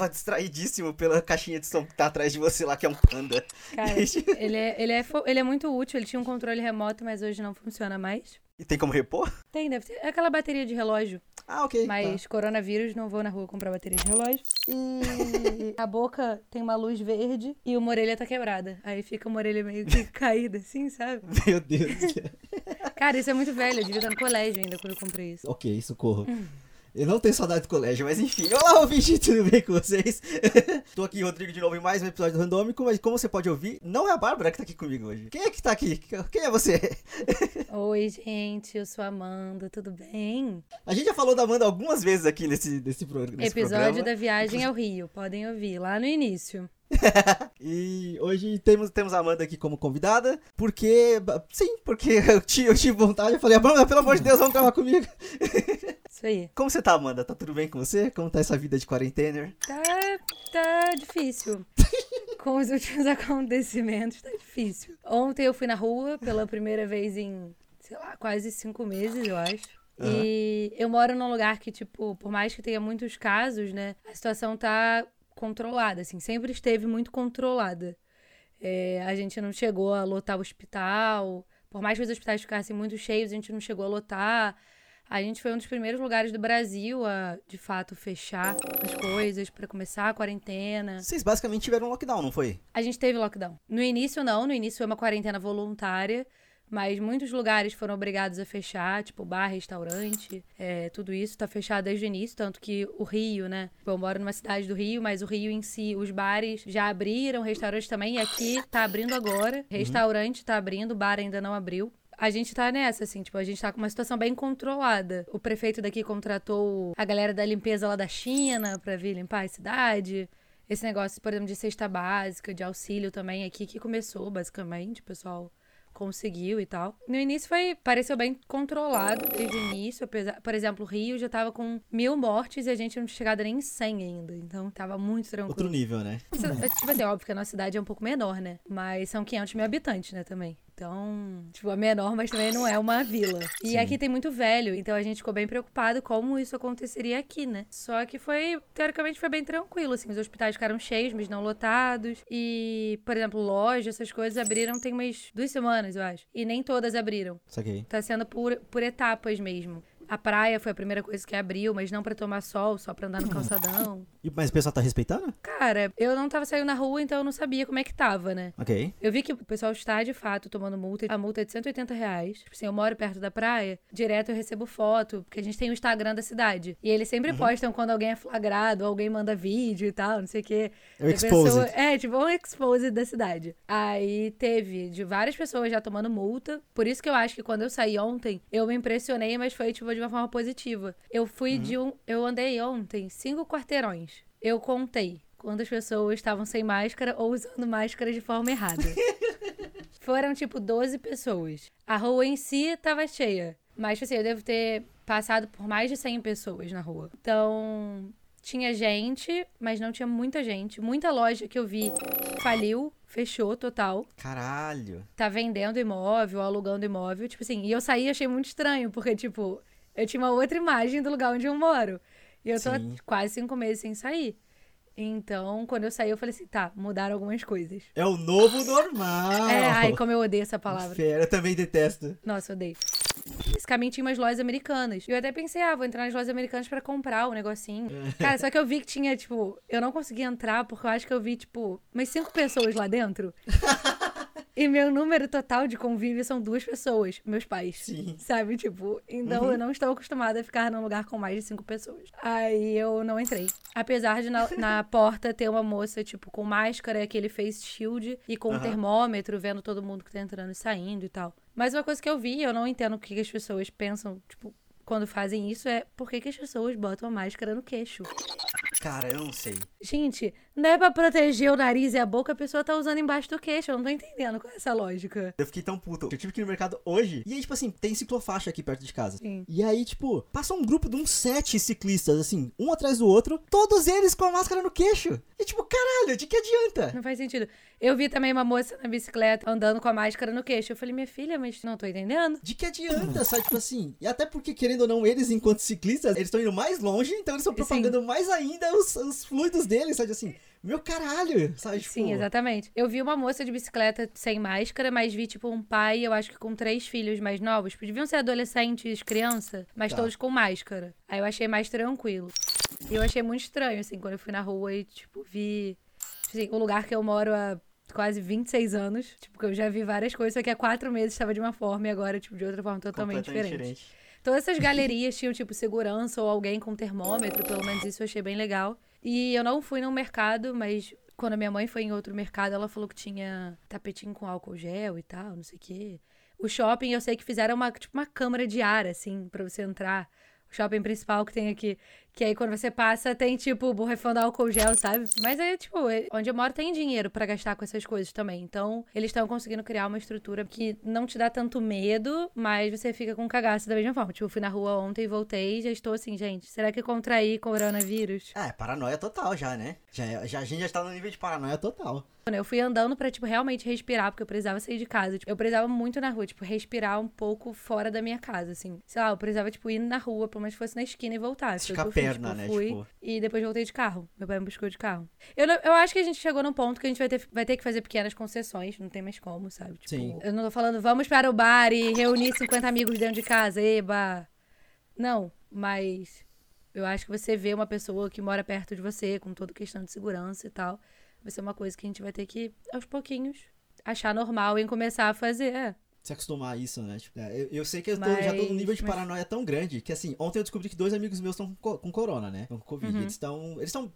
tava distraidíssimo pela caixinha de som que tá atrás de você lá, que é um panda. Cara, ele é, ele, é, ele é muito útil, ele tinha um controle remoto, mas hoje não funciona mais. E tem como repor? Tem, deve ter. É aquela bateria de relógio. Ah, ok. Mas tá. coronavírus, não vou na rua comprar bateria de relógio. E a boca tem uma luz verde e uma orelha tá quebrada. Aí fica uma orelha meio que caída, assim, sabe? Meu Deus. Cara, isso é muito velho. Eu devia estar no colégio ainda quando eu comprei isso. ok, socorro. Eu não tenho saudade do colégio, mas enfim. Olá, ouvinte, tudo bem com vocês? Tô aqui, Rodrigo, de novo em mais um episódio do Randômico, mas como você pode ouvir, não é a Bárbara que tá aqui comigo hoje. Quem é que tá aqui? Quem é você? Oi, gente, eu sou a Amanda, tudo bem? A gente já falou da Amanda algumas vezes aqui nesse, nesse, pro, nesse Episódio programa. da viagem ao Rio, podem ouvir lá no início. e hoje temos, temos a Amanda aqui como convidada, porque. Sim, porque eu tive, eu tive vontade. Eu falei, Amanda, pelo amor de Deus, vamos gravar comigo. Isso aí. Como você tá, Amanda? Tá tudo bem com você? Como tá essa vida de quarentena? Tá, tá difícil. com os últimos acontecimentos, tá difícil. Ontem eu fui na rua pela primeira vez em, sei lá, quase cinco meses, eu acho. Aham. E eu moro num lugar que, tipo, por mais que tenha muitos casos, né, a situação tá controlada, assim, sempre esteve muito controlada. É, a gente não chegou a lotar o hospital, por mais que os hospitais ficassem muito cheios, a gente não chegou a lotar. A gente foi um dos primeiros lugares do Brasil a, de fato, fechar as coisas para começar a quarentena. Vocês basicamente tiveram um lockdown, não foi? A gente teve lockdown. No início, não. No início foi uma quarentena voluntária. Mas muitos lugares foram obrigados a fechar, tipo bar, restaurante, é, tudo isso tá fechado desde o início, tanto que o Rio, né? Eu moro numa cidade do Rio, mas o Rio em si, os bares já abriram, restaurantes também, e aqui tá abrindo agora. Restaurante tá abrindo, bar ainda não abriu. A gente tá nessa, assim, tipo, a gente tá com uma situação bem controlada. O prefeito daqui contratou a galera da limpeza lá da China pra vir limpar a cidade. Esse negócio, por exemplo, de cesta básica, de auxílio também aqui que começou, basicamente, o pessoal conseguiu e tal. No início foi, pareceu bem controlado desde o início, apesar, por exemplo, o Rio já tava com mil mortes e a gente não tinha chegado nem em 100 ainda, então tava muito tranquilo. Outro nível, né? É, tipo assim, óbvio que a nossa cidade é um pouco menor, né? Mas são 500 mil habitantes, né, também. Então, tipo, é menor, mas também não é uma vila. E Sim. aqui tem muito velho, então a gente ficou bem preocupado como isso aconteceria aqui, né? Só que foi, teoricamente, foi bem tranquilo, assim. Os hospitais ficaram cheios, mas não lotados. E, por exemplo, lojas, essas coisas abriram tem umas duas semanas, eu acho. E nem todas abriram. Saquei. Tá sendo por, por etapas mesmo. A praia foi a primeira coisa que abriu, mas não pra tomar sol, só pra andar no calçadão. E, mas o pessoal tá respeitando? Cara, eu não tava saindo na rua, então eu não sabia como é que tava, né? Ok. Eu vi que o pessoal está, de fato, tomando multa. A multa é de 180 reais. Tipo assim, eu moro perto da praia, direto eu recebo foto, porque a gente tem o Instagram da cidade. E eles sempre postam quando alguém é flagrado, alguém manda vídeo e tal, não sei o quê. É o exposed. É, tipo, um expose da cidade. Aí teve de várias pessoas já tomando multa. Por isso que eu acho que quando eu saí ontem, eu me impressionei, mas foi, tipo, de uma forma positiva. Eu fui de um. Eu andei ontem cinco quarteirões. Eu contei quantas pessoas estavam sem máscara ou usando máscara de forma errada. Foram, tipo, 12 pessoas. A rua em si tava cheia. Mas, tipo assim, eu devo ter passado por mais de 100 pessoas na rua. Então, tinha gente, mas não tinha muita gente. Muita loja que eu vi faliu, fechou total. Caralho. Tá vendendo imóvel, alugando imóvel. Tipo assim, e eu saí e achei muito estranho, porque, tipo, eu tinha uma outra imagem do lugar onde eu moro. E eu tô Sim. quase cinco meses sem sair. Então, quando eu saí, eu falei assim, tá, mudaram algumas coisas. É o novo normal. É, ai, como eu odeio essa palavra. Fera, eu também detesto. Nossa, odeio. Esse caminho tinha umas lojas americanas. E eu até pensei, ah, vou entrar nas lojas americanas pra comprar o negocinho. Cara, só que eu vi que tinha, tipo, eu não consegui entrar porque eu acho que eu vi, tipo, umas cinco pessoas lá dentro. E meu número total de convívio são duas pessoas, meus pais. Sim. Sabe? Tipo, então eu não estou acostumada a ficar num lugar com mais de cinco pessoas. Aí eu não entrei. Apesar de na, na porta ter uma moça, tipo, com máscara aquele face shield e com um Aham. termômetro, vendo todo mundo que tá entrando e saindo e tal. Mas uma coisa que eu vi, eu não entendo o que que as pessoas pensam, tipo, quando fazem isso, é por que, que as pessoas botam a máscara no queixo. Cara, eu não sei. Gente, Não é pra proteger o nariz e a boca, a pessoa tá usando embaixo do queixo. Eu não tô entendendo qual é essa lógica. Eu fiquei tão puto. Eu tive que ir no mercado hoje. E aí, tipo assim, tem ciclofaixa aqui perto de casa. Sim. E aí, tipo, passa um grupo de uns sete ciclistas, assim, um atrás do outro, todos eles com a máscara no queixo. E tipo, caralho, de que adianta? Não faz sentido. Eu vi também uma moça na bicicleta andando com a máscara no queixo. Eu falei, minha filha, mas não tô entendendo. De que adianta, sabe? Tipo assim. E até porque, querendo ou não, eles, enquanto ciclistas, eles estão indo mais longe, então eles estão propagando mais ainda os, os fluidos deles, sabe? Assim, meu caralho, sabe? Tipo, Sim, exatamente. Eu vi uma moça de bicicleta sem máscara, mas vi, tipo, um pai, eu acho que com três filhos mais novos. Tipo, Deviam ser adolescentes, criança, mas Tá. todos com máscara. Aí eu achei mais tranquilo. E eu achei muito estranho, assim, quando eu fui na rua e, tipo, vi. Assim, o lugar que eu moro há quase 26 anos. Tipo, que eu já vi várias coisas, só que há quatro meses estava de uma forma e agora, tipo, de outra forma totalmente diferente. diferente. Todas essas galerias tinham, tipo, segurança ou alguém com termômetro, pelo menos isso eu achei bem legal. E eu não fui num mercado, mas quando a minha mãe foi em outro mercado, ela falou que tinha tapetinho com álcool gel e tal, não sei o quê. O shopping, eu sei que fizeram uma, tipo, uma câmara de ar, assim, pra você entrar. O shopping principal que tem aqui. Que aí quando você passa, tem, tipo, borrifando álcool gel, sabe? Mas é, tipo, é- onde eu moro tem dinheiro pra gastar com essas coisas também. Então, eles estão conseguindo criar uma estrutura que não te dá tanto medo, mas você fica com cagaço da mesma forma. Tipo, eu fui na rua ontem e voltei e já estou assim, gente, será que contraí coronavírus? É, paranoia total já, né? Já, já, a gente já tá no nível de paranoia total. Eu fui andando pra, tipo, realmente respirar, porque eu precisava sair de casa. Tipo, eu precisava muito na rua, tipo, respirar um pouco fora da minha casa, assim. Sei lá, eu precisava, tipo, ir na rua, pelo menos fosse na esquina e voltar. Foi perna, tipo, né? Fui Tipo- e depois voltei de carro. Meu pai me buscou de carro. Eu, eu acho que a gente chegou num ponto que a gente vai ter, vai ter que fazer pequenas concessões, não tem mais como, sabe? Tipo, Sim. eu não tô falando, vamos para o bar e reunir 50 amigos dentro de casa, eba. Não, mas eu acho que você vê uma pessoa que mora perto de você, com toda questão de segurança e tal, vai ser uma coisa que a gente vai ter que, aos pouquinhos, achar normal e começar a fazer. É. Se acostumar a isso, né? Tipo, é, eu, eu sei que eu tô- já tô num Mas- nível de mas- paranoia tão grande que, assim, ontem eu descobri que dois amigos meus estão com, com corona, né? Estão com Covid. Uhum. Eles estão. Eles estão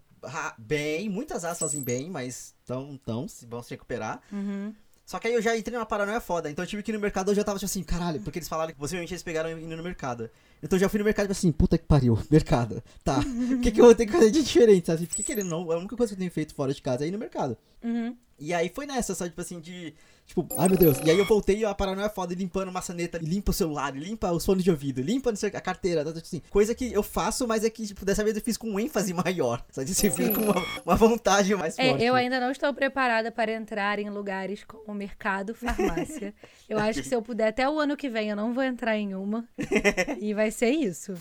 bem, muitas aspas em bem, mas estão, tão, se- vão se recuperar. Uhum. Só que aí eu já entrei numa paranoia foda. Então eu tive que ir no mercado, eu já tava tipo assim, caralho, porque eles falaram que possivelmente eles pegaram indo no mercado. Então eu já fui no mercado e falei assim, puta que pariu, mercado. Tá. O que, que eu vou ter que fazer de diferente? Sabe? Porque querendo não, a única coisa que eu tenho feito fora de casa é ir no mercado. Uhum. E aí foi nessa, sabe, tipo assim, de. Tipo, ai meu Deus. E aí eu voltei e a paranoia foda, e limpando maçaneta, e limpa o celular, limpa os fones de ouvido, limpa a carteira, tá, tá, assim. Coisa que eu faço, mas é que, tipo, dessa vez eu fiz com um ênfase maior. Sabe? Você fiz com uma, uma vontade mais É, forte. eu ainda não estou preparada para entrar em lugares como mercado, farmácia. Eu acho que se eu puder até o ano que vem, eu não vou entrar em uma. e vai ser isso.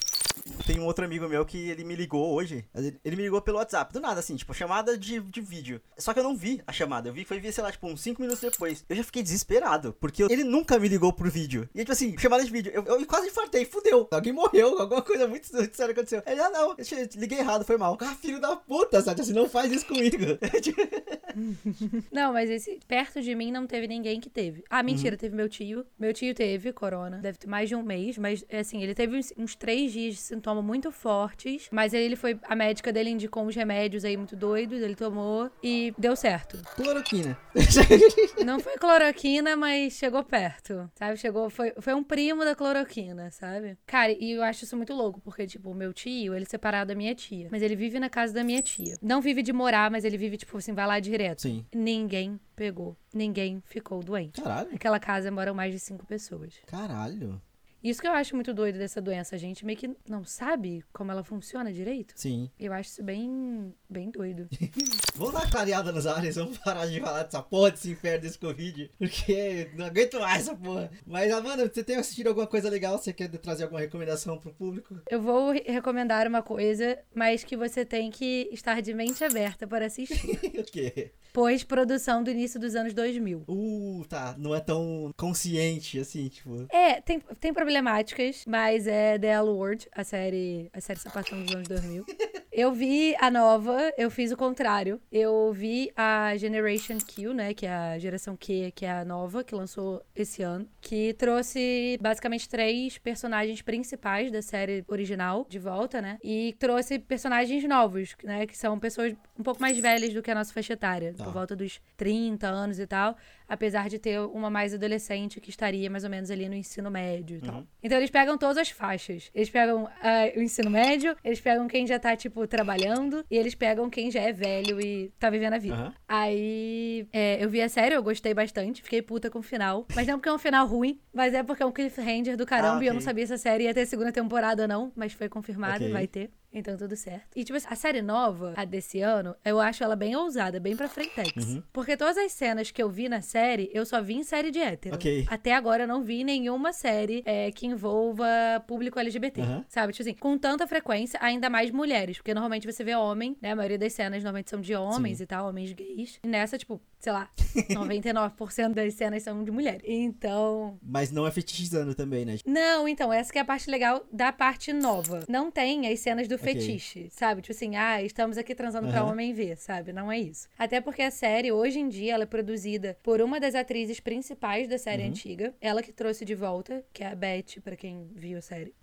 Tem um outro amigo meu que ele me ligou hoje. Ele me ligou pelo WhatsApp, do nada, assim, tipo, chamada de, de vídeo. Só que eu não vi a chamada. Eu vi que foi, sei lá, tipo, uns 5 minutos depois. Eu já fiquei desesperado, porque eu- ele nunca me ligou por vídeo. E, tipo assim, chamada de vídeo. Eu, eu quase infartei, fudeu. Alguém morreu, alguma coisa muito séria aconteceu. Ele, ah, não, eu liguei errado, foi mal. Ah, filho da puta, sabe? Assim, não faz isso comigo. Não, mas esse perto de mim não teve ninguém que teve. Ah, Uhum. mentira, teve meu tio. Meu tio teve corona. Deve ter mais de um mês, mas assim, ele teve uns, uns três dias de sintomas muito fortes. Mas aí ele foi. A médica dele indicou uns remédios aí muito doidos, ele tomou e deu certo. Cloroquina. Não foi cloroquina, mas chegou perto, sabe? Chegou, foi, foi um primo da cloroquina, sabe? Cara, e eu acho isso muito louco, porque, tipo, o meu tio, ele é separado da minha tia. Mas ele vive na casa da minha tia. Não vive de morar, mas ele vive, tipo assim, vai lá direto. Sim. Ninguém pegou. Ninguém ficou doente. Caralho. Naquela casa moram mais de cinco pessoas. Caralho. Isso que eu acho muito doido dessa doença. A gente meio que não sabe como ela funciona direito. Sim. Eu acho isso bem, bem doido. Vamos dar clareada nos ares, vamos parar de falar dessa porra desse inferno desse Covid, porque não aguento mais essa porra. Mas, Amanda, você tem assistido alguma coisa legal? Você quer trazer alguma recomendação pro público? Eu vou re- recomendar uma coisa, mas que você tem que estar de mente aberta para assistir. o quê? Pós-produção do início dos anos 2000. Uh, tá. Não é tão consciente assim, tipo. É, tem, tem problemáticas, mas é The L Word, a série, a série Sapatão dos anos 2000. Eu vi a nova, eu fiz o contrário. Eu vi a Generation Q, né, que é a geração Q, que é a nova, que lançou esse ano, que trouxe basicamente três personagens principais da série original de volta, né? E trouxe personagens novos, né, que são pessoas um pouco mais velhas do que a nossa faixa etária, Tá. por volta dos 30 anos e tal. Apesar de ter uma mais adolescente que estaria mais ou menos ali no ensino médio e tal. Uhum. Então eles pegam todas as faixas. Eles pegam ah, o ensino médio, eles pegam quem já tá, tipo, trabalhando, e eles pegam quem já é velho e tá vivendo a vida. Aham. Aí é, eu vi a série, eu gostei bastante, fiquei puta com o final. Mas não porque é um final ruim, mas é porque é um cliffhanger do caramba Ah, e eu não sabia se a série ia ter segunda temporada ou não, mas foi confirmado, Ok. vai ter. Então tudo certo. E tipo, assim, a série nova, a desse ano, eu acho ela bem ousada, bem pra frentex. Uhum. Porque todas as cenas que eu vi na série, eu só vi em série de hétero. Ok. Até agora eu não vi nenhuma série é, que envolva público LGBT. Aham. Sabe? Tipo assim, com tanta frequência, ainda mais mulheres. Porque normalmente você vê homem, né? A maioria das cenas normalmente são de homens Sim. e tal, homens gays. E nessa, tipo, sei lá, 99% das cenas são de mulheres. Então, Mas não é fetichizando também, né? não, então, essa que é a parte legal da parte nova. Não tem as cenas do Fetiche, sabe? Tipo assim, ah, estamos aqui transando pra Aham. homem ver, sabe? Não é isso. Até porque a série, hoje em dia, ela é produzida por uma das atrizes principais da série Uhum. antiga. Ela que trouxe de volta, que é a Beth, pra quem viu a série.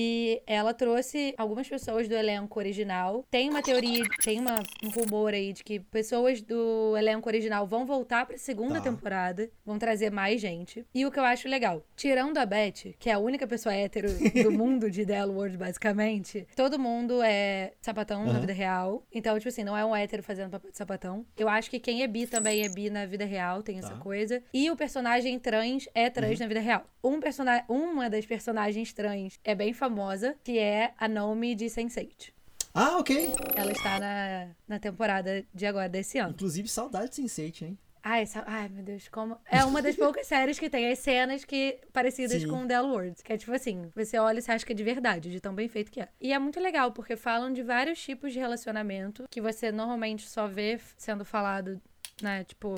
E ela trouxe algumas pessoas do elenco original. Tem uma teoria, tem uma, um rumor aí de que pessoas do elenco original vão voltar pra segunda Tá. temporada, vão trazer mais gente. E o que eu acho legal, tirando a Beth, que é a única pessoa hétero do mundo de The L Word, basicamente, todo mundo é sapatão na Aham. vida real. Então, tipo assim, não é um hétero fazendo papel de sapatão. Eu acho que quem é bi também é bi na vida real, tem essa Tá. coisa. E o personagem trans é trans na vida real. Um persona uma das personagens trans é bem famosa, que é a Naomi de Sense8. Ah, ok. Ela está na, na temporada de agora, desse ano. Inclusive, saudade de Sense8, hein? Ai, essa- ai, meu Deus, como. É uma das poucas séries que tem as cenas que parecidas Sim. com The L Word. Que é tipo assim, você olha e você acha que é de verdade, de tão bem feito que é. E é muito legal, porque falam de vários tipos de relacionamento que você normalmente só vê sendo falado, né, tipo,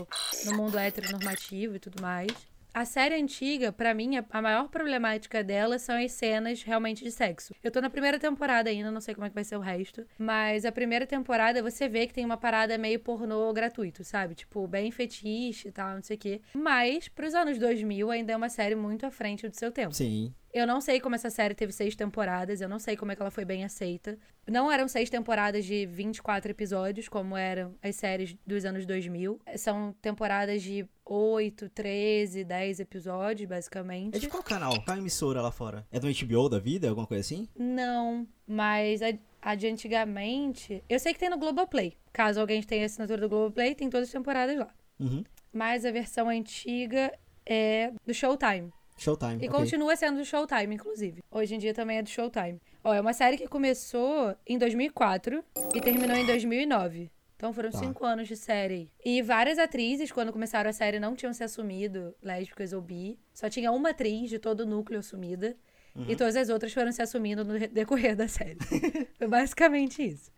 no mundo heteronormativo e tudo mais. A série antiga, pra mim, a- a maior problemática dela são as cenas realmente de sexo. Eu tô na primeira temporada ainda, não sei como é que vai ser o resto. Mas a primeira temporada você vê que tem uma parada meio pornô gratuito, sabe? Tipo, bem fetiche e tal, não sei o quê. Mas, pros anos 2000, ainda é uma série muito à frente do seu tempo. Sim. Eu não sei como essa série teve seis temporadas, eu não sei como é que ela foi bem aceita. Não eram seis temporadas de 24 episódios, como eram as séries dos anos 2000. São temporadas de 8, 13, 10 episódios, basicamente. É de qual canal? Qual emissora lá fora? É do HBO da vida? Alguma coisa assim? Não, mas a, a de antigamente. Eu sei que tem no Globoplay. Caso alguém tenha assinatura do Globoplay, tem todas as temporadas lá. Uhum. Mas a versão antiga é do Showtime. Showtime. E ok. continua sendo do Showtime, inclusive. Hoje em dia também é do Showtime. Ó, é uma série que começou em 2004 e terminou em 2009. Então foram Tá. cinco anos de série. E várias atrizes, quando começaram a série, não tinham se assumido lésbicas ou bi. Só tinha uma atriz de todo o núcleo assumida. Uhum. E todas as outras foram se assumindo no decorrer da série. Foi basicamente isso.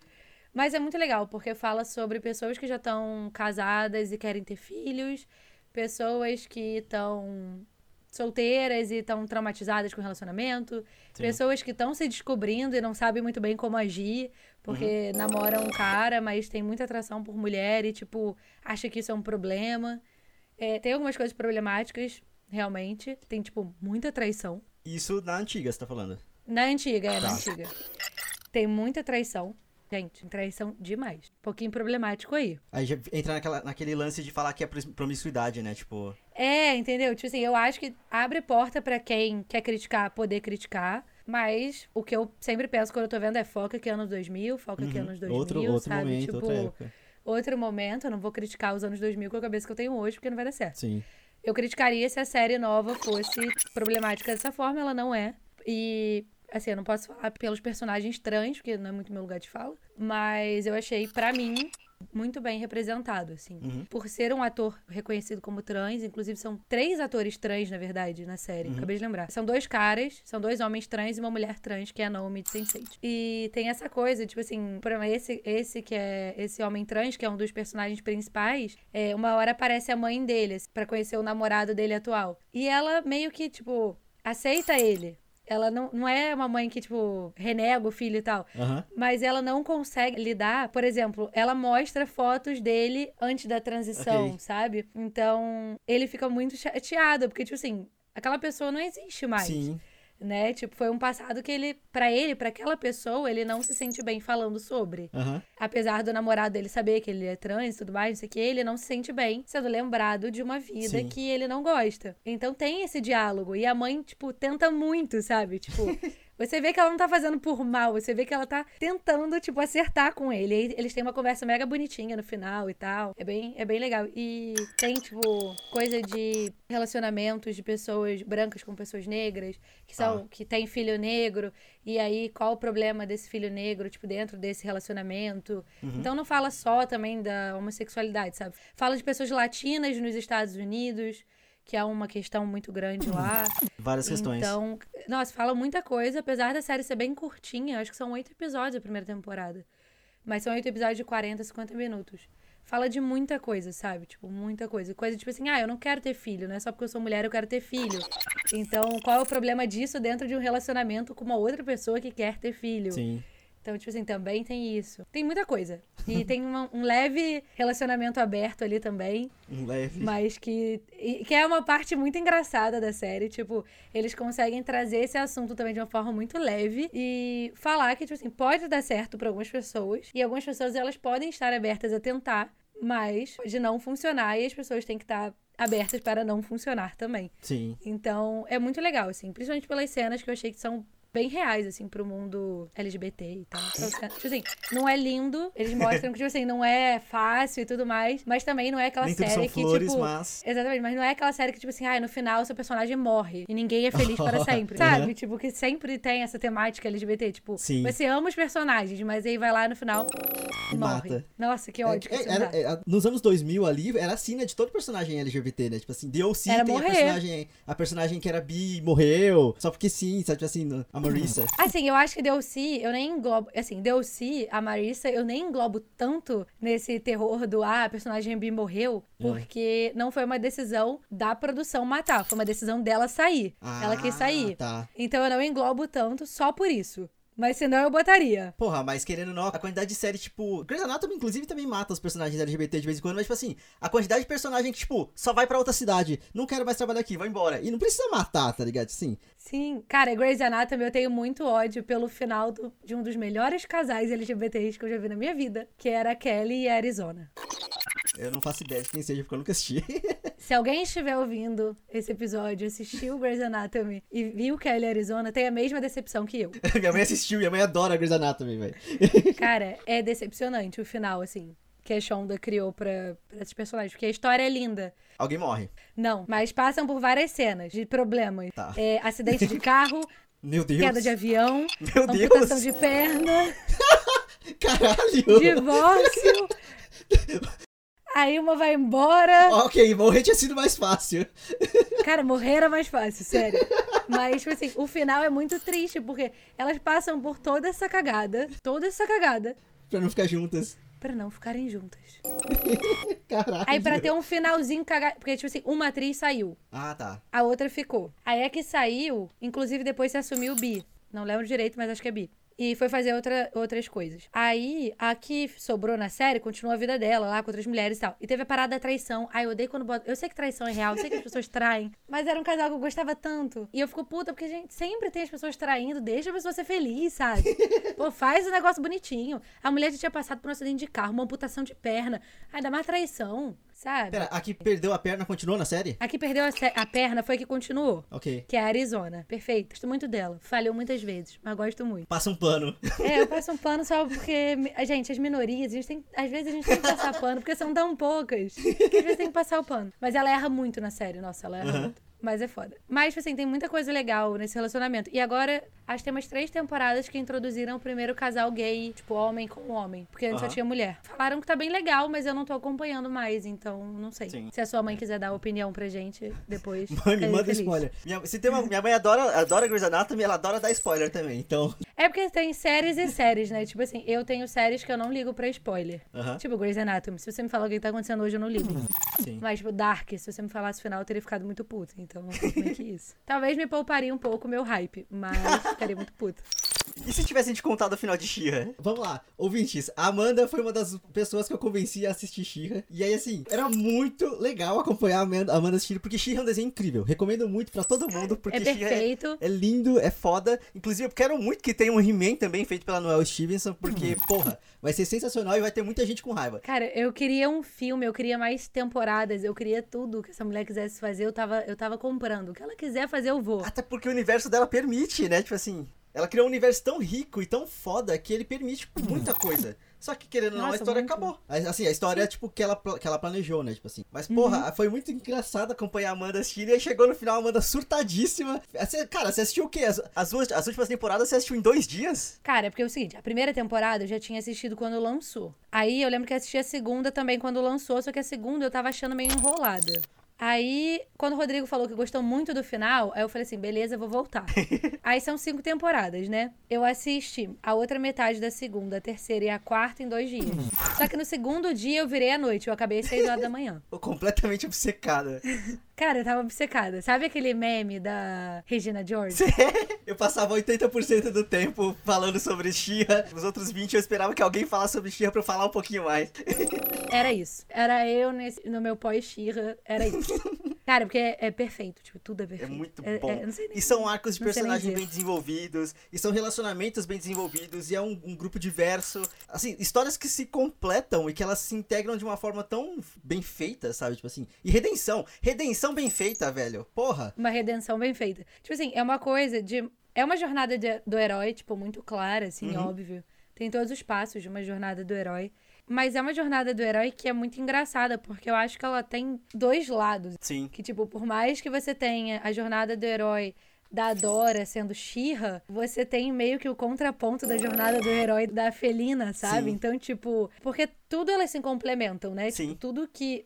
Mas é muito legal, porque fala sobre pessoas que já estão casadas e querem ter filhos, pessoas que estão solteiras e estão traumatizadas com relacionamento, Sim. pessoas que estão se descobrindo e não sabem muito bem como agir, porque Uhum. namoram um cara, mas tem muita atração por mulher e, tipo, acha que isso é um problema. É, tem algumas coisas problemáticas, realmente. Tem, tipo, muita traição. Isso na antiga, você tá falando. Na antiga, é, na Tá. antiga. Tem muita traição. Gente, traição demais. Um pouquinho problemático aí. Aí já entra naquela, naquele lance de falar que é promiscuidade, né? Tipo, É, entendeu? Tipo assim, eu acho que abre porta pra quem quer criticar, poder criticar. Mas o que eu sempre penso quando eu tô vendo é foca que é anos 2000, foca que é uhum. anos 2000, outro, outro sabe? momento, tipo, outra época. outro momento, eu não vou criticar os anos 2000 com a cabeça que eu tenho hoje, porque não vai dar certo. Sim. Eu criticaria se a série nova fosse problemática dessa forma, ela não é. E, assim, eu não posso falar pelos personagens trans, porque não é muito meu lugar de fala. Mas eu achei, pra mim, muito bem representado, assim. Uhum. Por ser um ator reconhecido como trans, inclusive são três atores trans, na verdade, na série. Uhum. Acabei de lembrar. São dois caras, são dois homens trans e uma mulher trans, que é a Naomi de Sense8. E tem essa coisa, tipo assim, exemplo, esse, esse que é esse homem trans, que é um dos personagens principais, é, uma hora aparece a mãe dele, assim, pra conhecer o namorado dele atual. E ela meio que, tipo, aceita ele. Ela não, não é uma mãe que, tipo, renega o filho e tal. Aham. Mas ela não consegue lidar. Por exemplo, ela mostra fotos dele antes da transição, Ok. sabe? Então, ele fica muito chateado, porque, tipo assim, aquela pessoa não existe mais. Sim. Né? Tipo, foi um passado que ele, pra ele, pra aquela pessoa, ele não se sente bem falando sobre. Aham. Apesar do namorado dele saber que ele é trans e tudo mais, não sei o que, ele não se sente bem sendo lembrado de uma vida Sim. que ele não gosta. Então tem esse diálogo. E a mãe, tipo, tenta muito, sabe? Tipo. Você vê que ela não tá fazendo por mal, você vê que ela tá tentando, tipo, acertar com ele. E eles têm uma conversa mega bonitinha no final e tal. É bem, é bem legal. E tem, tipo, coisa de relacionamentos de pessoas brancas com pessoas negras, que são, Ah. que tem filho negro, e aí qual o problema desse filho negro, tipo, dentro desse relacionamento. Então não fala só também da homossexualidade, sabe? Fala de pessoas latinas nos Estados Unidos, que é uma questão muito grande lá. Várias questões. Então, nossa, fala muita coisa, apesar da série ser bem curtinha, acho que são oito episódios a primeira temporada. Mas são oito episódios de 40, 50 minutos. Fala de muita coisa, sabe? Tipo, muita coisa. Coisa tipo assim, ah, eu não quero ter filho, não é só porque eu sou mulher eu quero ter filho. Então, qual é o problema disso dentro de um relacionamento com uma outra pessoa que quer ter filho? Sim. Então, tipo assim, também tem isso. Tem muita coisa. E tem uma- um leve relacionamento aberto ali também. Um leve. Mas que, que é uma parte muito engraçada da série. Tipo, eles conseguem trazer esse assunto também de uma forma muito leve e falar que, tipo assim, pode dar certo para algumas pessoas. E algumas pessoas, elas podem estar abertas a tentar, mas de não funcionar. E as pessoas têm que estar abertas para não funcionar também. Sim. Então, é muito legal, assim. Principalmente pelas cenas que eu achei que são bem reais, assim, pro mundo LGBT e tal. Então, tipo assim, não é lindo. Eles mostram que, tipo assim, não é fácil e tudo mais. Mas também não é aquela Nem série que, flores, tipo... mas. Exatamente, mas não é aquela série que, tipo assim, ah, no final seu personagem morre e ninguém é feliz para sempre. Sabe? Uhum. Tipo, que sempre tem essa temática LGBT. Tipo, Sim. você ama os personagens, mas aí vai lá no final E morre. mata. Nossa, que ódio que É, isso era- dá. é, nos anos 2000 ali, era assim, né? De todo personagem LGBT, né? Tipo assim, DLC Era tem a personagem, a personagem que era bi morreu. Só porque sim, sabe? Tipo assim, a Marissa. Assim, eu acho que DLC, eu nem englobo. Assim, DLC, a Marissa, eu nem englobo tanto nesse terror do ah, a personagem bi morreu, É. porque não foi uma decisão da produção matar, foi uma decisão dela sair. ela quis sair. Tá. Então eu não englobo tanto só por isso. Mas senão eu botaria. Porra, mas querendo ou não, a quantidade de série, tipo. Grey's Anatomy, inclusive, também mata os personagens LGBT de vez em quando, mas, tipo assim, a quantidade de personagem que, tipo, só vai pra outra cidade, não quero mais trabalhar aqui, vai embora. E não precisa matar, tá ligado? Sim. Sim, cara, Grey's Anatomy eu tenho muito ódio pelo final do- de um dos melhores casais LGBTs que eu já vi na minha vida, que era a Kelly e a Arizona. Eu não faço ideia de quem seja, porque eu nunca assisti. Se alguém estiver ouvindo esse episódio, assistiu Grey's Anatomy e viu Kelly e Arizona, tem a mesma decepção que eu. minha mãe assistiu, minha mãe adora Grey's Anatomy, velho. Cara, é decepcionante o final, assim, que a Shonda criou pra, pra esses personagens, porque a história é linda. Alguém morre. Não, mas passam por várias cenas de problemas. Tá. É, acidente de carro, Meu Deus. queda de avião, Meu amputação Deus. de perna, Caralho. divórcio. Aí uma vai embora. ok, morrer tinha sido mais fácil. Cara, morrer era mais fácil, sério. Mas, tipo assim, o final é muito triste, porque elas passam por toda essa cagada, toda essa cagada, Pra não ficar juntas. pra não ficarem juntas. Caralho. Aí pra ter um finalzinho cagado. Porque, tipo assim, uma atriz saiu, Ah, tá. a outra ficou. Aí é que saiu, inclusive depois se assumiu bi. Não lembro direito, mas acho que é bi. E foi fazer outra, outras coisas. Aí, a que sobrou na série continuou a vida dela lá com outras mulheres e tal. E teve a parada da traição. Ai, eu odeio quando bota. Eu sei que traição é real, eu sei que as pessoas traem. Mas era um casal que eu gostava tanto. E eu fico puta, porque, gente, sempre tem as pessoas traindo. Deixa a pessoa ser feliz, sabe? Pô, faz o negócio bonitinho. A mulher já tinha passado por um acidente de carro, uma amputação de perna. Ainda mais traição, sabe? Pera, a que perdeu a perna continuou na série? A que perdeu a, a perna foi a que continuou. Ok. Que é a Arizona. Perfeito. Gosto muito dela. Falhou muitas vezes, mas gosto muito. Passa um pano. É, eu passo um pano só porque, gente, as minorias, a gente tem, às vezes a gente tem que passar pano, porque são tão poucas, que às vezes tem que passar o pano. Mas ela erra muito na série, nossa, ela erra Aham. muito. Mas é foda. Mas, assim, tem muita coisa legal nesse relacionamento. E agora, acho que tem umas três temporadas que introduziram o primeiro casal gay, tipo, homem com homem. Porque antes só Aham. tinha mulher. Falaram que tá bem legal, mas eu não tô acompanhando mais, então não sei. Sim. Se a sua mãe quiser dar opinião pra gente depois. Mãe, me manda feliz. spoiler. Minha, se tem uma, minha mãe adora, adora Grey's Anatomy, ela adora dar spoiler também, então... É porque tem séries e séries, né? Tipo assim, eu tenho séries que eu não ligo pra spoiler. Aham. Tipo, Grey's Anatomy. Se você me falar o que tá acontecendo hoje, eu não ligo. Sim. Mas, tipo, Dark, se você me falasse o final, eu teria ficado muito puta. Então, não sei como é que é isso. Talvez me pouparia um pouco o meu hype, mas ficaria muito puta. E se tivessem te contado o final de Shira? Vamos lá, ouvintes. A Amanda foi uma das pessoas que eu convenci a assistir Shira. E aí, assim, era muito legal acompanhar a Amanda, a Amanda assistindo, porque Shira é um desenho incrível. Recomendo muito pra todo mundo, porque É She-Ra perfeito. É, é lindo, é foda. Inclusive, eu quero muito que tenha um He-Man também feito pela Noel Stevenson, porque, porra, vai ser sensacional e vai ter muita gente com raiva. Cara, eu queria um filme, eu queria mais temporadas, eu queria tudo que essa mulher quisesse fazer, eu tava, eu tava comprando. O que ela quiser fazer, eu vou. Até porque o universo dela permite, né? Tipo assim, ela criou um universo tão rico e tão foda que ele permite muita coisa. Só que, querendo ou não, a história muito. acabou. Assim, a história é tipo que ela, que ela planejou, né? Tipo assim. Mas, porra, Uhum. foi muito engraçado acompanhar a Amanda assistindo e aí chegou no final a Amanda surtadíssima. Você- cara, você assistiu o quê? As, as, as últimas temporadas você assistiu em dois dias? Cara, é porque é o seguinte, a primeira temporada eu já tinha assistido quando lançou. Aí eu lembro que assisti a segunda também quando lançou, só que a segunda eu tava achando meio enrolada. Aí, quando o Rodrigo falou que gostou muito do final, aí eu falei assim, beleza, eu vou voltar. aí são cinco temporadas, né? Eu assisti a outra metade da segunda, a terceira e a quarta em dois dias. Só que no segundo dia eu virei à noite, eu acabei às seis horas da manhã. Tô completamente obcecada. Cara, eu tava obcecada. Sabe aquele meme da Regina George? eu passava 80% do tempo falando sobre Xirra. Os outros 20 eu esperava que alguém falasse sobre Xirra pra eu falar um pouquinho mais. Era isso. Era eu nesse- no meu pós-Xirra. Era isso. Cara, porque é, é perfeito. Tipo, tudo é É perfeito. muito É- bom. é- não sei nem- e são arcos de dizer. bem desenvolvidos, e são relacionamentos bem desenvolvidos, e é um, um grupo diverso. Assim, histórias que se completam e que elas se integram de uma forma tão bem feita, sabe? Tipo assim. E redenção. Redenção bem feita, velho. Porra. Uma redenção bem feita. Tipo assim, é uma coisa de. É uma jornada de- do herói, tipo, muito clara, assim, Uhum. óbvio. Tem todos os passos de uma jornada do herói. Mas é uma jornada do herói que é muito engraçada, porque eu acho que ela tem dois lados. Sim. Que, tipo, por mais que você tenha a jornada do herói da Dora sendo Xirra, você tem meio que o contraponto da jornada do herói da Felina, sabe? Sim. Então, tipo, porque tudo elas se complementam, né? Sim. Tipo, tudo que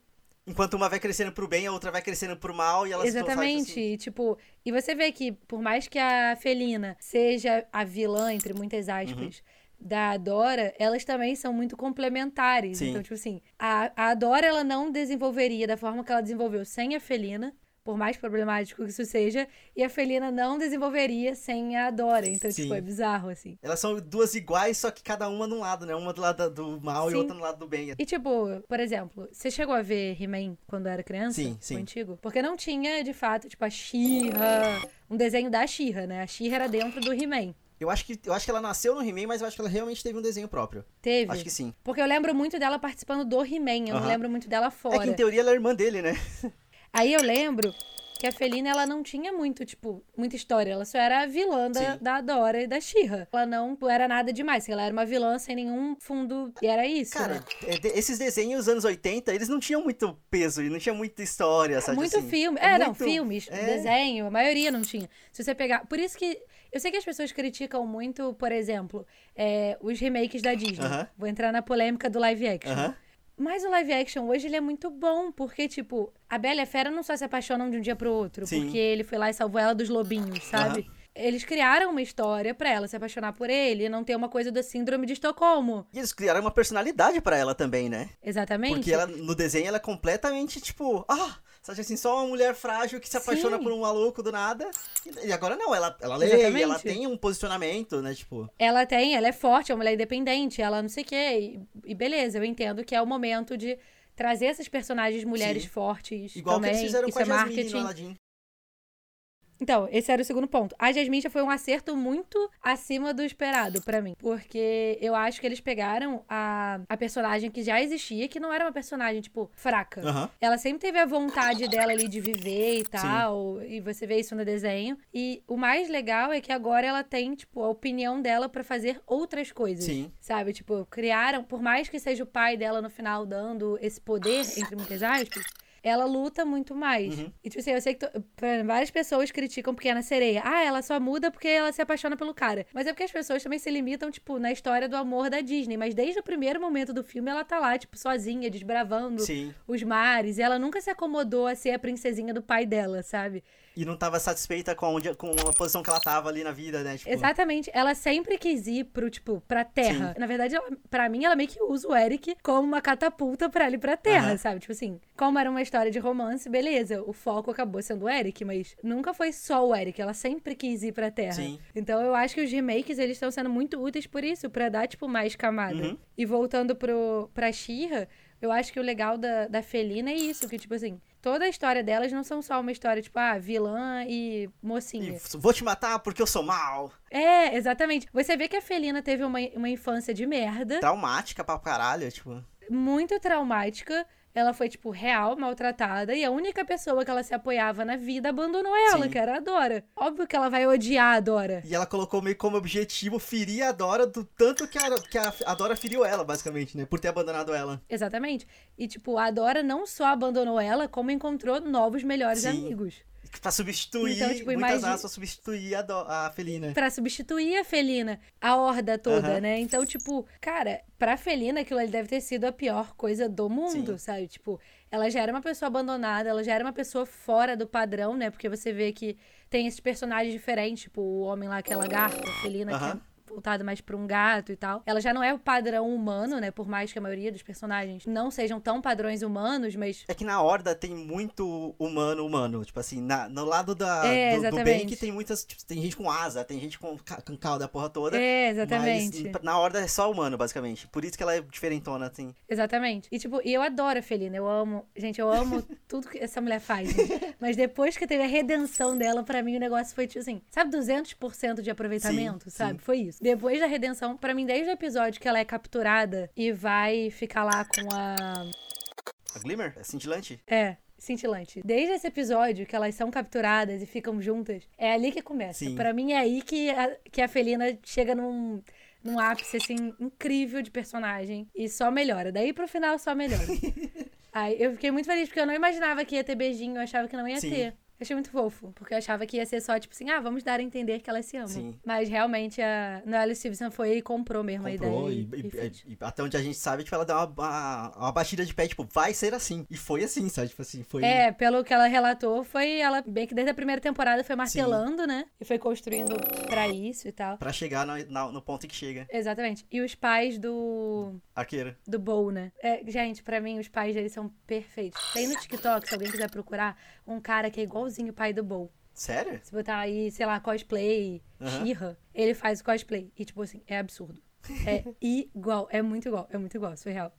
Enquanto uma vai crescendo pro bem, a outra vai crescendo pro mal, e elas Exatamente, assim, e, tipo, e você vê que por mais que a Felina seja a vilã, entre muitas aspas, Uhum. Da Dora, elas também são muito complementares. Sim. Então, tipo assim, a, a Dora ela não desenvolveria da forma que ela desenvolveu sem a Felina, por mais problemático que isso seja, e a Felina não desenvolveria sem a Dora. Então, Sim. tipo, é bizarro, assim. Elas são duas iguais, só que cada uma num lado, né? Uma do lado do mal e Sim. outra no lado do bem. E, tipo, por exemplo, você chegou a ver He-Man quando era criança? Sim, sim. antigo? Porque não tinha, de fato, tipo, a She-Ra, um desenho da She-Ra, né? A She-Ra era dentro do He-Man. Eu acho, que, eu acho que ela nasceu no He-Man, mas eu acho que ela realmente teve um desenho próprio. Teve? Acho que sim. Porque eu lembro muito dela participando do He-Man, eu não Aham. lembro muito dela É fora. que em teoria ela é irmã dele, né? Aí eu lembro que a Felina, ela não tinha muito, tipo, muita história. Ela só era a vilã da, Sim. da Dora e da She-Ra. Ela não era nada demais. Ela era uma vilã sem nenhum fundo. E era isso, Cara, né? é, esses desenhos dos anos 80, eles não tinham muito peso e não tinha muita história, sabe? Muito assim? filme. É É, não, muito- filmes, é. desenho, a maioria não tinha. Se você pegar. Por isso que. Eu sei que as pessoas criticam muito, por exemplo, é, os remakes da Disney. Aham. Vou entrar na polêmica do live action. Aham. Mas o live action hoje ele é muito bom, porque, tipo, a Bela e a Fera não só se apaixonam de um dia pro outro, Sim. porque ele foi lá e salvou ela dos lobinhos, sabe? Eles criaram uma história pra ela se apaixonar por ele não ter uma coisa da síndrome de Estocolmo. E eles criaram uma personalidade pra ela também, né? Exatamente. Porque ela, no desenho ela é completamente, tipo, ah, sabe assim, só uma mulher frágil que se apaixona Sim. por um maluco do nada. E, e agora não, ela, ela lê, Exatamente. ela tem um posicionamento, né? Tipo, Ela tem, ela é forte, é uma mulher independente, ela não sei o quê. E, e beleza, eu entendo que é o momento de trazer essas personagens mulheres Sim. fortes igual também. que eles fizeram Isso com a é Jasmine marketing. Então, esse era o segundo ponto. A Jasmine já foi um acerto muito acima do esperado pra mim. Porque eu acho que eles pegaram a, a personagem que já existia, que não era uma personagem, tipo, fraca. Aham. Ela sempre teve a vontade dela ali de viver e tal, e você vê isso no desenho. E o mais legal é que agora ela tem, tipo, a opinião dela pra fazer outras coisas. Sim. Sabe? Tipo, criaram, por mais que seja o pai dela no final dando esse poder, entre muitas aspas, ela luta muito mais. Uhum. E tipo assim, eu sei que to- várias pessoas criticam Pequena Sereia. Ah, ela só muda porque ela se apaixona pelo cara. Mas é porque as pessoas também se limitam, tipo, na história do amor da Disney. Mas desde o primeiro momento do filme, ela tá lá, tipo, sozinha, desbravando Sim. os mares. E ela nunca se acomodou a ser a princesinha do pai dela, sabe? E não tava satisfeita com, onde, com a posição que ela tava ali na vida, né? Tipo, Exatamente. Ela sempre quis ir pro, tipo, pra terra. Na verdade, ela, pra mim, ela meio que usa o Eric como uma catapulta pra ele pra terra, Aham. sabe? Tipo assim, como era uma história de romance, beleza, o foco acabou sendo o Eric, mas nunca foi só o Eric. Ela sempre quis ir pra terra. Sim. Então eu acho que os remakes, eles estão sendo muito úteis por isso, pra dar, tipo, mais camada. Uhum. E voltando pro, pra Shira, eu acho que o legal da, da Felina é isso, que, tipo assim, toda a história delas não são só uma história, tipo, ah, vilã e mocinha. E vou te matar porque eu sou mal. É, exatamente. Você vê que a Felina teve uma, uma infância de merda, Traumática pra caralho, tipo. muito traumática. Ela foi, tipo, real, maltratada. E a única pessoa que ela se apoiava na vida abandonou ela, Sim. que era a Dora. Óbvio que ela vai odiar a Dora. E ela colocou meio como objetivo ferir a Dora do tanto que a, que a, a Dora feriu ela, basicamente, né? Por ter abandonado ela. Exatamente. E, tipo, a Dora não só abandonou ela, como encontrou novos melhores Sim. amigos. Pra substituir, Então, tipo, muitas imagina- aspas, substituir a, Do- a Felina. Pra substituir a Felina, a horda toda, Aham. né? Então, tipo, cara, pra Felina aquilo ali deve ter sido a pior coisa do mundo, Sim. sabe? Tipo, ela já era uma pessoa abandonada, ela já era uma pessoa fora do padrão, né? Porque você vê que tem esses personagens diferentes, tipo, o homem lá que é lagarto, a Felina que Aham. é voltada mais pra um gato e tal. Ela já não é o padrão humano, né? Por mais que a maioria dos personagens não sejam tão padrões humanos, mas É que na Horda tem muito humano, humano. Tipo assim, na, no lado da, É, do, do bem que tem muitas. tipo, tem gente com asa, tem gente com, com cauda a porra toda. É, exatamente. Mas na Horda é só humano, basicamente. Por isso que ela é diferentona, assim. Exatamente. E, tipo, e eu adoro a Felina. Eu amo. Gente, eu amo tudo que essa mulher faz. Mas depois que teve a redenção dela, pra mim o negócio foi, tipo assim, sabe, 200% de aproveitamento, Sim, sabe? sim. Foi isso. Depois da redenção, pra mim, desde o episódio que ela é capturada e vai ficar lá com a. A Glimmer? É cintilante? É. Cintilante. Desde esse episódio que elas são capturadas e ficam juntas, é ali que começa. Pra mim é aí que a, que a Felina chega num, num ápice, assim, incrível de personagem. E só melhora. Daí pro final só melhora. Aí eu fiquei muito feliz, porque eu não imaginava que ia ter beijinho, eu achava que não ia Sim. ter. Achei muito fofo, porque eu achava que ia ser só, tipo assim, ah, vamos dar a entender que elas se amam. Sim. Mas realmente a Noelle Stevenson foi e comprou mesmo a Comprou ideia. e, e- e e- até onde a gente sabe, tipo, ela dá uma, uma, uma batida de pé, tipo, vai ser assim. E foi assim, sabe? Tipo assim, foi. É, pelo que ela relatou, foi ela bem que desde a primeira temporada foi martelando, né? E foi construindo pra isso e tal. Pra chegar na- no ponto em que chega. Exatamente. E os pais do Arqueira. do Bo, né? É, gente, pra mim os pais deles são perfeitos. Tem no TikTok, se alguém quiser procurar, um cara que é igualzinho o pai do Bo. Sério? Se botar aí, sei lá, cosplay. She-Ra, ele faz o cosplay. E tipo assim, é absurdo. É igual, é muito igual, é muito igual, surreal.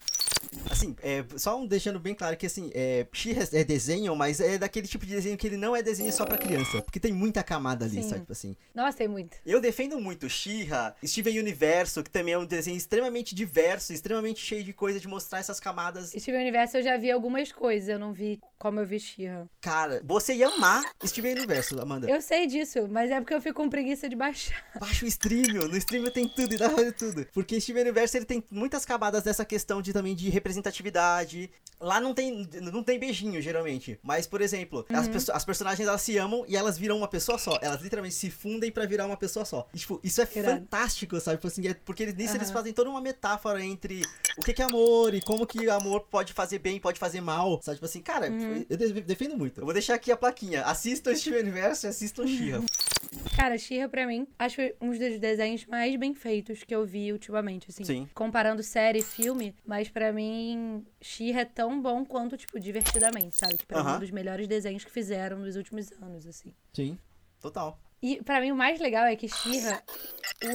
Assim, é, só um deixando bem claro que assim, é, She é desenho, mas é daquele tipo de desenho que ele não é desenho só pra criança. Porque tem muita camada ali, Sim. sabe? Tipo assim. Nossa, tem muito. Eu defendo muito She-Ra, Steven Universo, que também é um desenho extremamente diverso, extremamente cheio de coisa de mostrar essas camadas. Steven Universo eu já vi algumas coisas, eu não vi como eu vi She-Ra. Cara, você ia amar Steven Universo, Amanda. Eu sei disso, mas é porque eu fico com preguiça de baixar. Baixa o streamio, no streamio tem tudo e dá pra ver tudo. Porque Steven Universo ele tem muitas camadas dessa questão de também de representatividade. Lá não tem, não tem beijinho, geralmente. Mas, por exemplo, Uhum. as, perso- as personagens elas se amam e elas viram uma pessoa só. Elas literalmente se fundem pra virar uma pessoa só. E, tipo, isso é Irado. fantástico, sabe? Tipo assim, é- porque eles- nisso eles Aham. fazem toda uma metáfora entre o que que é amor e como que amor pode fazer bem, pode fazer mal. Sabe? Tipo assim, cara, Uhum. eu de- defendo muito. Eu vou deixar aqui a plaquinha. Assistam Steven Universo e assistam She-Ra. Cara, She-Ra pra mim, acho um dos desenhos mais bem feitos que eu vi ultimamente, assim. Sim. Comparando série e filme, mas pra mim, She-Ra é tão bom quanto, tipo, divertidamente, sabe? Tipo, é um dos melhores desenhos que fizeram nos últimos anos, assim. Sim. Total. E pra mim o mais legal é que She-Ra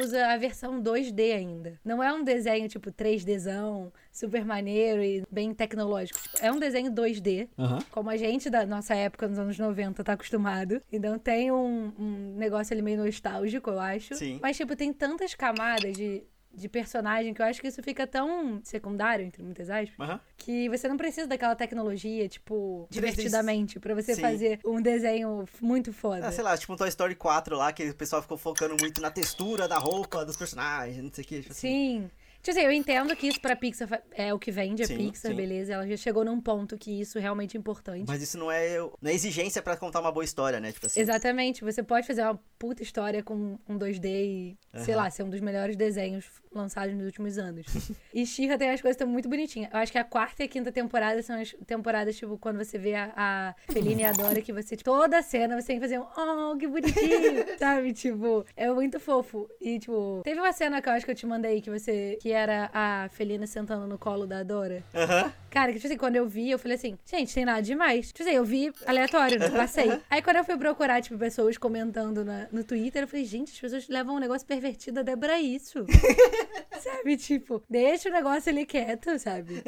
usa a versão 2D ainda. Não é um desenho tipo 3Dzão, super maneiro e bem tecnológico. Tipo, é um desenho 2D, Aham. como a gente da nossa época, nos anos 90, tá acostumado. Então tem um, um negócio ali meio nostálgico, eu acho. Sim. Mas, tipo, tem tantas camadas de, de personagem que eu acho que isso fica tão secundário, entre muitas aspas, Aham. que você não precisa daquela tecnologia, tipo, 3D. divertidamente, pra você Sim. fazer um desenho muito foda. Ah, sei lá, tipo um Toy Story 4 lá, que o pessoal ficou focando muito na textura da roupa dos personagens, não sei o que. Tipo assim. Sim. Tipo assim, eu entendo que isso pra Pixar é o que vende, a Sim, Pixar, sim. beleza. Ela já chegou num ponto que isso realmente é importante. Mas isso não é, não é exigência pra contar uma boa história, né? Tipo assim. Exatamente. Você pode fazer uma puta história com um 2D e, sei Aham. lá, ser um dos melhores desenhos lançados nos últimos anos. e She-Ra tem as coisas estão muito bonitinhas. Eu acho que a quarta e a quinta temporada são as temporadas, tipo, quando você vê a, a Feline e a Dora, que você, toda cena você tem que fazer um, oh, que bonitinho, sabe? Tipo, é muito fofo. E, tipo, teve uma cena que eu acho que eu te mandei, que você, que era a Felina sentando no colo da Dora. Aham. Cara, que, tipo assim, quando eu vi, eu falei assim, gente, tem nada demais. Tipo assim, eu vi aleatório, né? Passei. Aí quando eu fui procurar, tipo, pessoas comentando na, no Twitter, eu falei, gente, as pessoas levam um negócio pervertido até pra isso. sabe? Tipo, deixa o negócio ali quieto, sabe?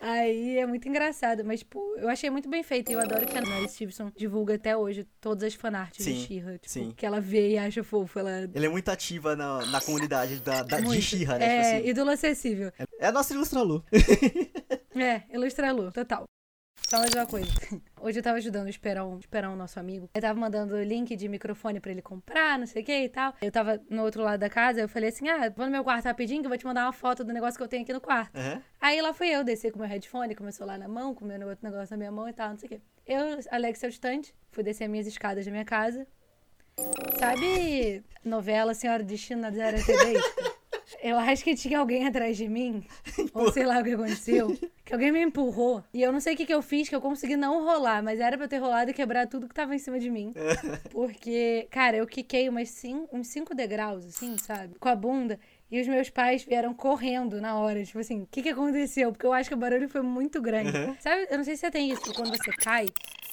Aí é muito engraçado. Mas, tipo, eu achei muito bem feito. E eu adoro que a Mary Stevenson divulga até hoje todas as fanarts Sim, de She-Ra. Tipo, sim. que ela vê e acha fofo. Ela... Ela é muito ativa na, na comunidade da, da, de. She-Ra, né? É, Tipo assim, ídolo acessível. é a nossa Ilustralu. É, ilustra Lu, total. Só mais uma coisa. Hoje eu tava ajudando o Esperão, Esperão, nosso amigo. Eu tava mandando o link de microfone pra ele comprar, não sei o que e tal. Eu tava no outro lado da casa, eu falei assim: ah, vou no meu quarto rapidinho que eu vou te mandar uma foto do negócio que eu tenho aqui no quarto. Aham. Aí lá fui eu, descer com meu headphone, com meu celular na mão, com meu outro negócio na minha mão e tal, não sei o quê. Eu, Alex, distante, fui descer as minhas escadas da minha casa. Sabe novela Senhora Destino na Zero Tedesco? Eu acho que tinha alguém atrás de mim, ou sei lá o que aconteceu, que alguém me empurrou. E eu não sei o que, que eu fiz, que eu consegui não rolar, mas era pra eu ter rolado e quebrar tudo que tava em cima de mim. Porque, cara, eu quiquei umas cin- uns cinco degraus, assim, sabe? Com a bunda. E os meus pais vieram correndo na hora. Tipo assim, o que, que aconteceu? Porque eu acho que o barulho foi muito grande. Uhum. Sabe? Eu não sei se você tem isso, que quando você cai,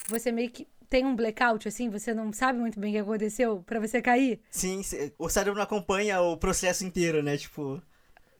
você meio que tem um blackout, assim, você não sabe muito bem o que aconteceu pra você cair. Sim, o cérebro não acompanha o processo inteiro, né? Tipo.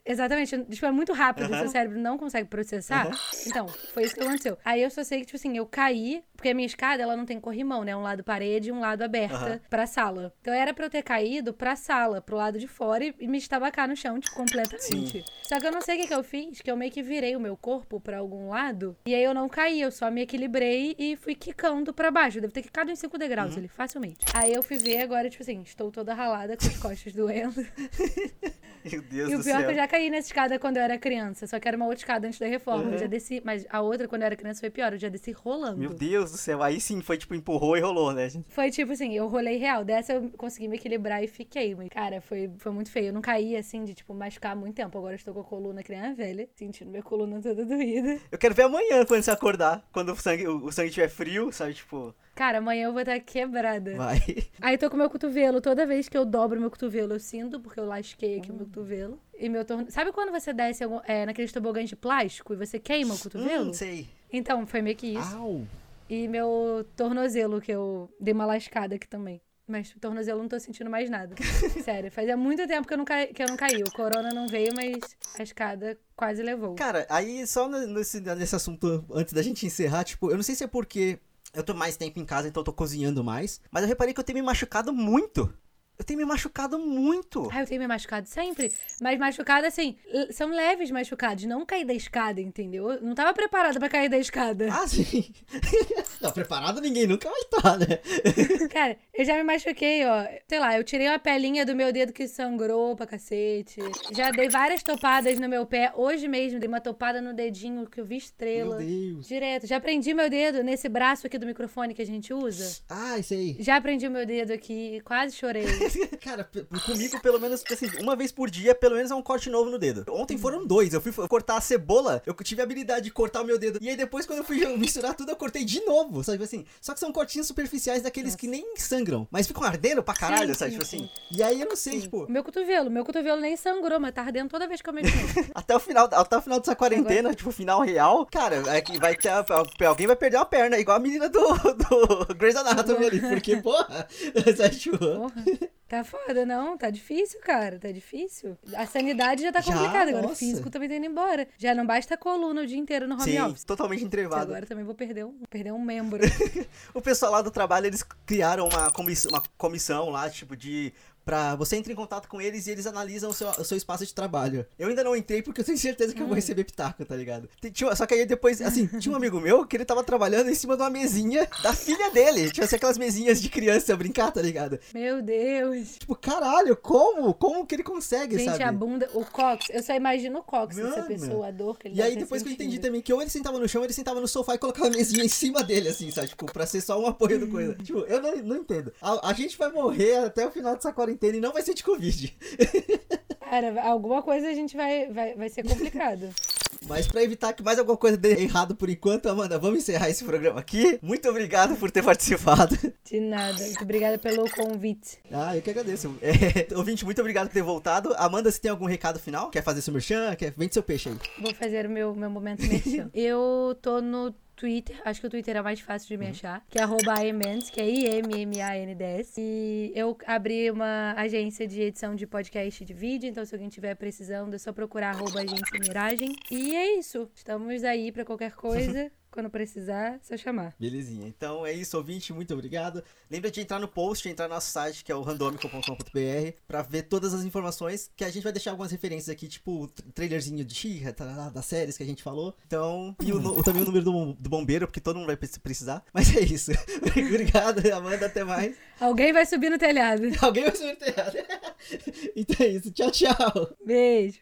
Exatamente. Tipo, é muito rápido, Aham. seu cérebro não consegue processar. Aham. Então, foi isso que aconteceu. Aí eu só sei que, tipo assim, eu caí, porque a minha escada, ela não tem corrimão, né? Um lado parede e um lado aberta Aham. pra sala. Então era pra eu ter caído pra sala, pro lado de fora e, me estabacar no chão, tipo, completamente. Só que eu não sei o que, que eu fiz, que eu meio que virei o meu corpo pra algum lado. E aí eu não caí, eu só me equilibrei e fui quicando pra baixo. Eu devo ter quicado em 5 degraus Uhum. ali, facilmente. Aí eu fui ver agora, tipo assim, estou toda ralada com as costas doendo. Meu Deus E o pior é que eu já caí nessa escada quando eu era criança. Só que era uma outra escada antes da reforma. Uhum. Eu já desci, mas a outra, quando eu era criança, foi pior. Eu já desci rolando. Meu Deus do céu. Aí sim, foi tipo, empurrou e rolou, né? Foi tipo assim, eu rolei real. Dessa eu consegui me equilibrar e fiquei. Mas, cara, foi, foi muito feio. Eu não caí assim de, tipo, machucar muito tempo. Agora eu estou com a coluna criança velha, sentindo minha coluna toda doída. Eu quero ver amanhã quando você acordar. Quando o sangue, o, o sangue estiver frio, sabe? Tipo, Cara, amanhã eu vou estar quebrada. vai. Aí tô com meu cotovelo. Toda vez que eu dobro meu cotovelo, eu sinto, porque eu lasquei aqui o meu Hum. cotovelo. E meu torno... Sabe quando você desce algum- é, naqueles tobogãs de plástico e você queima o cotovelo? Hum, sei. Então, foi meio que isso. Au. E meu tornozelo, que eu dei uma lascada aqui também. Mas o tornozelo eu não tô sentindo mais nada. Sério, fazia muito tempo que eu, não caí, que eu não caí. O corona não veio, mas a escada quase levou. Cara, aí só nesse, nesse assunto, antes da gente encerrar, tipo, eu não sei se é porque eu tô mais tempo em casa, então eu tô cozinhando mais, mas eu reparei que eu tenho me machucado muito. Eu tenho me machucado muito. Ah, eu tenho me machucado sempre. Mas machucado, assim, são leves machucados, não cair da escada, entendeu? Eu não tava preparada pra cair da escada. Ah, sim. não, preparado ninguém nunca vai estar, né? Cara, eu já me machuquei, ó. Sei lá, eu tirei uma pelinha do meu dedo que sangrou pra cacete. Já dei várias topadas no meu pé. Hoje mesmo dei uma topada no dedinho que eu vi Meu estrela. Deus. Direto. Já prendi meu dedo nesse braço aqui do microfone que a gente usa. Ah, isso aí. Já prendi meu dedo aqui, quase chorei. Cara, comigo, pelo menos, assim, uma vez por dia, pelo menos é um corte novo no dedo. Ontem foram dois. Eu fui cortar a cebola, eu tive a habilidade de cortar o meu dedo. E aí depois, quando eu fui misturar tudo, eu cortei de novo, sabe assim? Só que são cortinhos superficiais daqueles que nem sangram, mas ficam ardendo pra caralho, Sim, sabe? sim, Tipo assim. sim. E aí eu não sei, tipo, Meu cotovelo, meu cotovelo nem sangrou, mas tá ardendo toda vez que eu mexo. até o final, até o final dessa quarentena, tipo, final real, cara, é que vai ter. Alguém vai perder uma perna, igual a menina do, do Grey's Anatomy ali, porque, porra, sabe, tipo, Porra. Tá foda, não? Tá difícil, cara. Tá difícil. A sanidade já tá complicada. Agora o Nossa. físico também tá indo embora. Já não basta a coluna o dia inteiro no home sim, office. totalmente entrevado. Agora também vou perder um, perder um membro. O pessoal lá do trabalho, eles criaram uma comissão, uma comissão lá, tipo, de. Pra você entrar em contato com eles e eles analisam o seu, o seu espaço de trabalho. Eu ainda não entrei porque eu tenho certeza que eu vou Hum. receber pitaco, tá ligado? Tinha- só que aí depois, assim, tinha um amigo meu que ele tava trabalhando em cima de uma mesinha da filha dele. Tipo assim, aquelas mesinhas de criança brincar, tá ligado? Meu Deus. Tipo, caralho, como? Como que ele consegue, Gente, sabe? a bunda, o cox, eu só imagino o cox dessa pessoa, a dor que ele E aí depois que eu entendi também que ou ele sentava no chão, ou ele sentava no sofá e colocava a mesinha em cima dele, assim, sabe? Tipo, pra ser só um apoio do coisa. Tipo, eu não, não entendo. A, a gente vai morrer até o final dessa quarentena e não vai ser de Covid. Cara, alguma coisa a gente vai, vai, vai ser complicado. Mas pra evitar que mais alguma coisa dê errado por enquanto, Amanda, vamos encerrar esse programa aqui. Muito obrigado por ter participado. De nada. Muito obrigada pelo convite. Ah, eu que agradeço. É, ouvinte, muito obrigado por ter voltado. Amanda, você tem algum recado final? Quer fazer seu merchan? Quer... Vende seu peixe aí. Vou fazer o meu, meu momento merchan. eu tô no Twitter, acho que o Twitter é mais fácil de me achar, que é arroba IMMands, que é I-M-M-A-N-D-S. E eu abri uma agência de edição de podcast e de vídeo, então se alguém tiver precisando, é só procurar arroba agência Miragem. E é isso. Estamos aí pra qualquer coisa. Quando precisar, é só chamar. Belezinha. Então é isso, ouvinte. Muito obrigado. Lembra de entrar no post, entrar no nosso site, que é o randomico.com.br, pra ver todas as informações, que a gente vai deixar algumas referências aqui, tipo o trailerzinho de Xirra, das séries que a gente falou. Então, e o, o, também o número do, do bombeiro, porque todo mundo vai precisar. Mas é isso. obrigado, Amanda. Até mais. Alguém vai subir no telhado. Alguém vai subir no telhado. então é isso. Tchau, tchau. Beijo.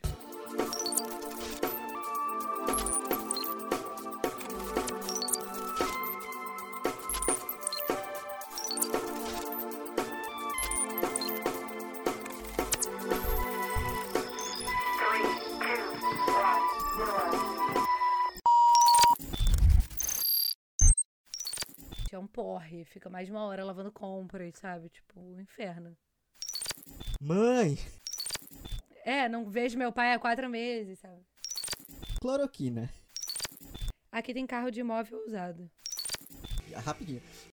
Fica mais de uma hora lavando compras, sabe? Tipo, um inferno. Mãe! É, não vejo meu pai há quatro meses, sabe? Cloroquina. Aqui tem carro de imóvel usado. Rapidinho.